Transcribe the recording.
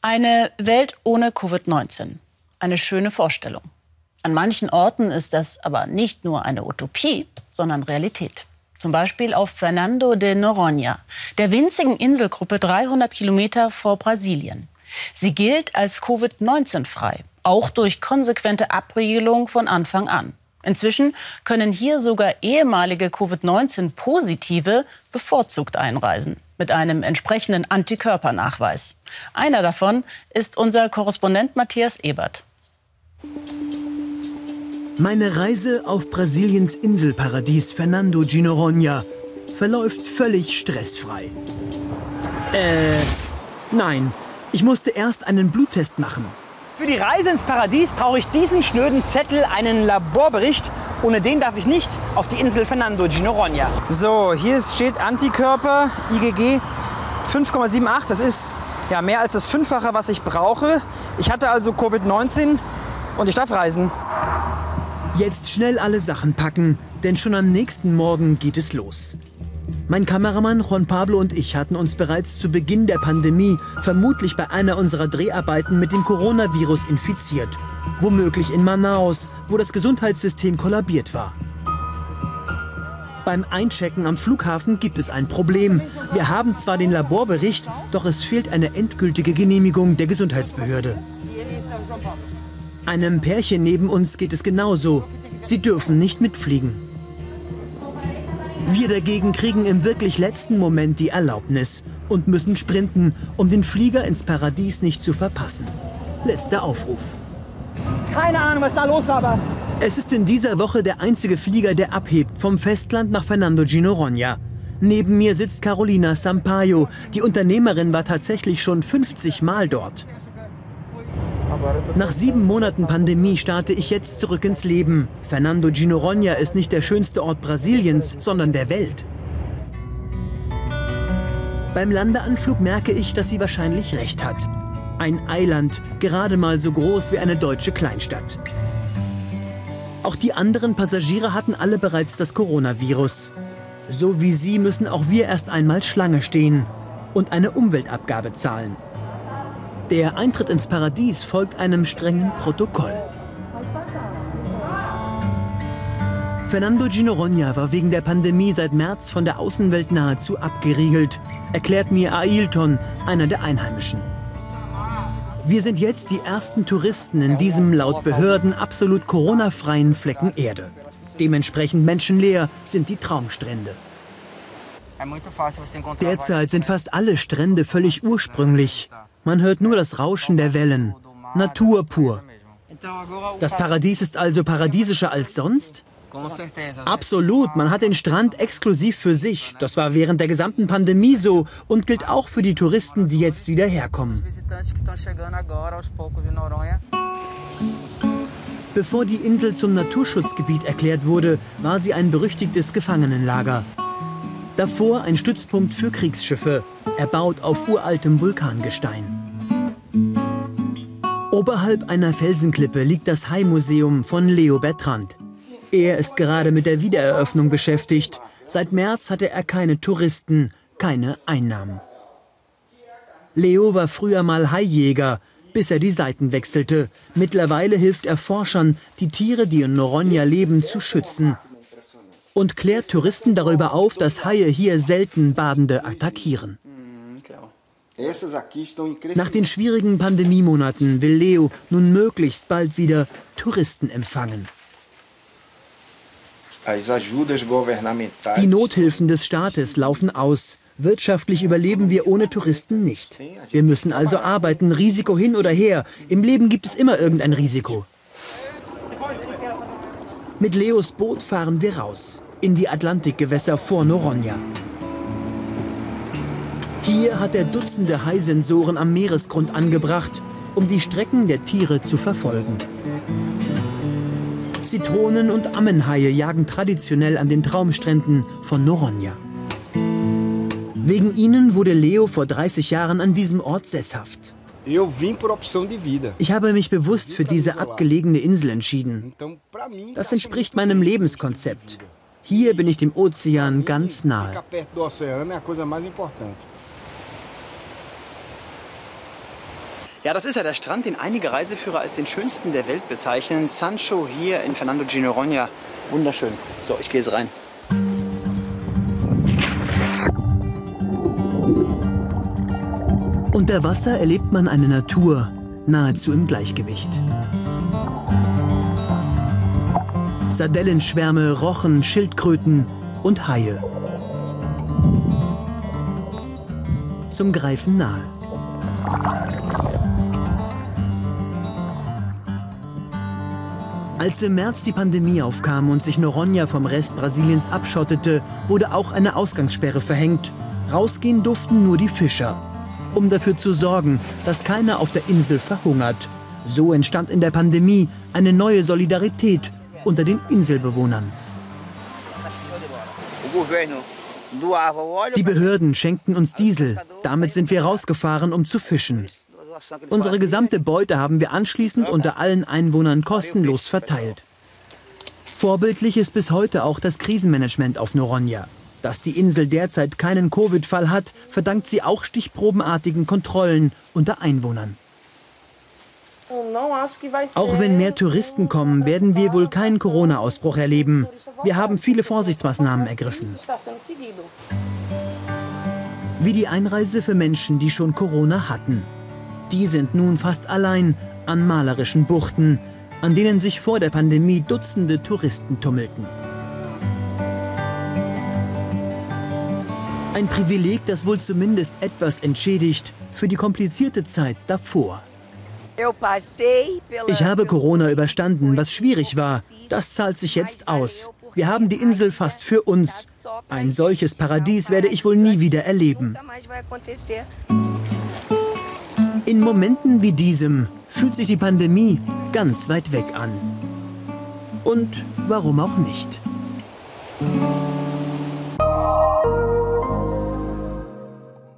Eine Welt ohne Covid-19. Eine schöne Vorstellung. An manchen Orten ist das aber nicht nur eine Utopie, sondern Realität. Zum Beispiel auf Fernando de Noronha, der winzigen Inselgruppe 300 Kilometer vor Brasilien. Sie gilt als Covid-19-frei, auch durch konsequente Abriegelung von Anfang an. Inzwischen können hier sogar ehemalige Covid-19-Positive bevorzugt einreisen mit einem entsprechenden Antikörpernachweis. Einer davon ist unser Korrespondent Matthias Ebert. Meine Reise auf Brasiliens Inselparadies Fernando de Noronha verläuft völlig stressfrei. Äh, nein, ich musste erst einen Bluttest machen. Für die Reise ins Paradies brauche ich diesen schnöden Zettel, einen Laborbericht. Ohne den darf ich nicht auf die Insel Fernando de Noronha. So, hier steht Antikörper, IgG 5,78. Das ist ja mehr als das Fünffache, was ich brauche. Ich hatte also Covid-19 und ich darf reisen. Jetzt schnell alle Sachen packen, denn schon am nächsten Morgen geht es los. Mein Kameramann Juan Pablo und ich hatten uns bereits zu Beginn der Pandemie vermutlich bei einer unserer Dreharbeiten mit dem Coronavirus infiziert. Womöglich in Manaus, wo das Gesundheitssystem kollabiert war. Beim Einchecken am Flughafen gibt es ein Problem. Wir haben zwar den Laborbericht, doch es fehlt eine endgültige Genehmigung der Gesundheitsbehörde. Einem Pärchen neben uns geht es genauso. Sie dürfen nicht mitfliegen. Wir dagegen kriegen im wirklich letzten Moment die Erlaubnis und müssen sprinten, um den Flieger ins Paradies nicht zu verpassen. Letzter Aufruf. Keine Ahnung, was da los war, aber Es ist in dieser Woche der einzige Flieger, der abhebt vom Festland nach Fernando de Noronha. Neben mir sitzt Carolina Sampaio. Die Unternehmerin war tatsächlich schon 50 Mal dort. Nach sieben Monaten Pandemie starte ich jetzt zurück ins Leben. Fernando de Noronha ist nicht der schönste Ort Brasiliens, sondern der Welt. Beim Landeanflug merke ich, dass sie wahrscheinlich recht hat. Ein Eiland, gerade mal so groß wie eine deutsche Kleinstadt. Auch die anderen Passagiere hatten alle bereits das Coronavirus. So wie sie müssen auch wir erst einmal Schlange stehen und eine Umweltabgabe zahlen. Der Eintritt ins Paradies folgt einem strengen Protokoll. Fernando de Noronha war wegen der Pandemie seit März von der Außenwelt nahezu abgeriegelt, erklärt mir Ailton, einer der Einheimischen. Wir sind jetzt die ersten Touristen in diesem laut Behörden absolut Corona-freien Flecken Erde. Dementsprechend menschenleer sind die Traumstrände. Derzeit sind fast alle Strände völlig ursprünglich. Man hört nur das Rauschen der Wellen. Natur pur. Das Paradies ist also paradiesischer als sonst? Absolut, man hat den Strand exklusiv für sich. Das war während der gesamten Pandemie so und gilt auch für die Touristen, die jetzt wieder herkommen. Bevor die Insel zum Naturschutzgebiet erklärt wurde, war sie ein berüchtigtes Gefangenenlager. Davor ein Stützpunkt für Kriegsschiffe, erbaut auf uraltem Vulkangestein. Oberhalb einer Felsenklippe liegt das Hai-Museum von Leo Bertrand. Er ist gerade mit der Wiedereröffnung beschäftigt. Seit März hatte er keine Touristen, keine Einnahmen. Leo war früher mal Haijäger, bis er die Seiten wechselte. Mittlerweile hilft er Forschern, die Tiere, die in Noronha leben, zu schützen. Und klärt Touristen darüber auf, dass Haie hier selten Badende attackieren. Nach den schwierigen Pandemiemonaten will Leo nun möglichst bald wieder Touristen empfangen. Die Nothilfen des Staates laufen aus. Wirtschaftlich überleben wir ohne Touristen nicht. Wir müssen also arbeiten, Risiko hin oder her. Im Leben gibt es immer irgendein Risiko. Mit Leos Boot fahren wir raus, in die Atlantikgewässer vor Noronha. Hier hat er Dutzende Haisensoren am Meeresgrund angebracht, um die Strecken der Tiere zu verfolgen. Zitronen- und Ammenhaie jagen traditionell an den Traumstränden von Noronha. Wegen ihnen wurde Leo vor 30 Jahren an diesem Ort sesshaft. Ich habe mich bewusst für diese abgelegene Insel entschieden. Das entspricht meinem Lebenskonzept. Hier bin ich dem Ozean ganz nahe. Ja, das ist ja der Strand, den einige Reiseführer als den schönsten der Welt bezeichnen. Sancho hier in Fernando de Noronha. Wunderschön. So, ich gehe jetzt rein. Unter Wasser erlebt man eine Natur nahezu im Gleichgewicht. Sardellenschwärme, Rochen, Schildkröten und Haie. Zum Greifen nahe. Als im März die Pandemie aufkam und sich Noronha vom Rest Brasiliens abschottete, wurde auch eine Ausgangssperre verhängt. Rausgehen durften nur die Fischer. Um dafür zu sorgen, dass keiner auf der Insel verhungert. So entstand in der Pandemie eine neue Solidarität unter den Inselbewohnern. Die Behörden schenkten uns Diesel. Damit sind wir rausgefahren, um zu fischen. Unsere gesamte Beute haben wir anschließend unter allen Einwohnern kostenlos verteilt. Vorbildlich ist bis heute auch das Krisenmanagement auf Noronha. Dass die Insel derzeit keinen Covid-Fall hat, verdankt sie auch stichprobenartigen Kontrollen unter Einwohnern. Auch wenn mehr Touristen kommen, werden wir wohl keinen Corona-Ausbruch erleben. Wir haben viele Vorsichtsmaßnahmen ergriffen. Wie die Einreise für Menschen, die schon Corona hatten. Die sind nun fast allein an malerischen Buchten, an denen sich vor der Pandemie Dutzende Touristen tummelten. Ein Privileg, das wohl zumindest etwas entschädigt für die komplizierte Zeit davor. Ich habe Corona überstanden, was schwierig war. Das zahlt sich jetzt aus. Wir haben die Insel fast für uns. Ein solches Paradies werde ich wohl nie wieder erleben. In Momenten wie diesem fühlt sich die Pandemie ganz weit weg an. Und warum auch nicht?